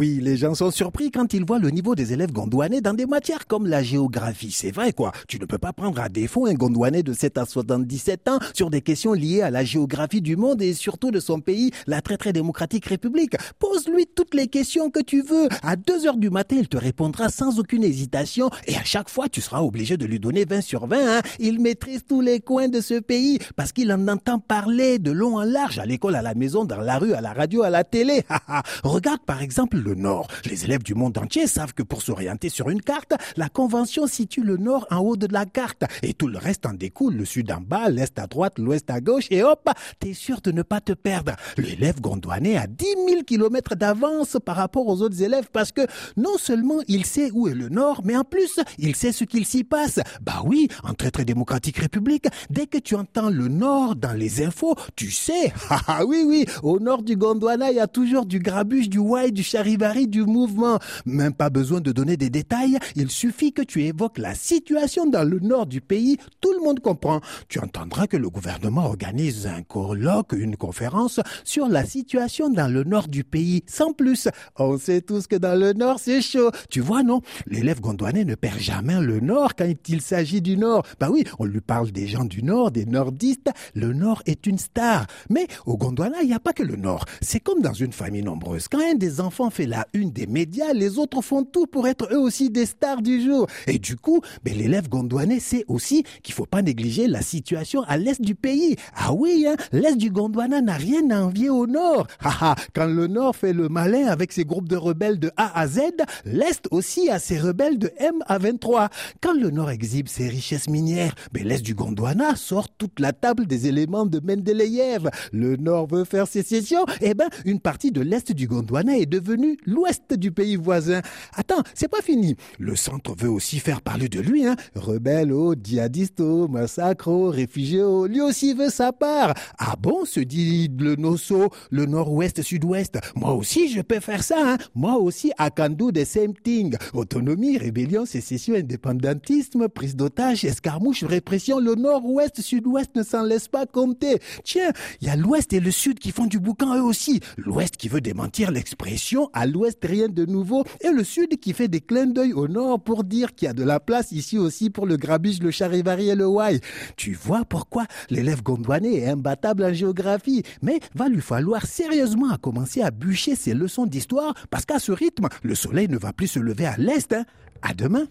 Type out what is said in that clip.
Oui, les gens sont surpris quand ils voient le niveau des élèves gondouanais dans des matières comme la géographie. C'est vrai quoi, tu ne peux pas prendre à défaut un gondouanais de 7 à 77 ans sur des questions liées à la géographie du monde et surtout de son pays, la très très démocratique République. Pose-lui toutes les questions que tu veux. À 2 heures du matin, il te répondra sans aucune hésitation et à chaque fois, tu seras obligé de lui donner 20 sur 20. Hein. Il maîtrise tous les coins de ce pays parce qu'il en entend parler de long en large à l'école, à la maison, dans la rue, à la radio, à la télé. Regarde par exemple le Nord. Les élèves du monde entier savent que pour s'orienter sur une carte, la Convention situe le Nord en haut de la carte et tout le reste en découle, le Sud en bas, l'Est à droite, l'Ouest à gauche et hop, t'es sûr de ne pas te perdre. L'élève gondouanais a 10 000 kilomètres d'avance par rapport aux autres élèves parce que non seulement il sait où est le Nord, mais en plus, il sait ce qu'il s'y passe. Bah oui, en très très démocratique république, dès que tu entends le Nord dans les infos, tu sais. Ah oui, oui, au nord du Gondwana, il y a toujours du grabuge, du Wai, du charivari, du mouvement. Même pas besoin de donner des détails, il suffit que tu évoques la situation dans le nord du pays, tout le monde comprend. Tu entendras que le gouvernement organise un colloque, une conférence sur la situation dans le nord du pays, sans plus. On sait tous que dans le nord, c'est chaud. Tu vois, non? L'élève gondouanais ne perd jamais le nord quand il s'agit du nord. Bah oui, on lui parle des gens du nord, des nordistes. Le nord est une star. Mais au Gondwana, il n'y a pas que le nord. C'est comme dans une famille nombreuse. Quand un des enfants fait la une des médias, les autres font tout pour être eux aussi des stars du jour. Et du coup, ben, l'élève gondouanais sait aussi qu'il faut pas négliger la situation à l'est du pays. Ah oui, hein, l'est du Gondwana n'a rien à envier au nord. quand le nord fait le malin avec ses groupes de rebelles de A à Z, l'est aussi a ses rebelles de M à 23. Quand le nord exhibe ses richesses minières, ben, l'est du Gondwana sort toute la table des éléments de Mendeleïev. Le nord veut faire sécession, eh ben, une partie de l'est du Gondwana est devenue l'ouest du pays voisin. Attends, c'est pas fini. Le centre veut aussi faire parler de lui, hein. Rebelle, oh, djihadiste, massacre, lui aussi veut sa part. Ah bon, se dit le Nosso, le nord-ouest, sud-ouest? Moi aussi, je peux faire ça, hein. Moi aussi, I can do the same thing. Autonomie, rébellion, sécession, indépendantisme, prise d'otage, escarmouche, répression, le nord-ouest, sud-ouest ne s'en laisse pas compter. Tiens, il y a l'ouest et le sud qui font du boucan eux aussi. L'ouest qui veut démentir l'expression à l'ouest rien de nouveau et le sud qui fait des clins d'œil au nord pour dire qu'il y a de la place ici aussi pour le grabiche, le charivari et le wai. Tu vois pourquoi l'élève gondouanais est imbattable en géographie, mais va lui falloir sérieusement commencer à bûcher ses leçons d'histoire parce qu'à ce rythme, le soleil ne va plus se lever à l'est. Hein. À demain.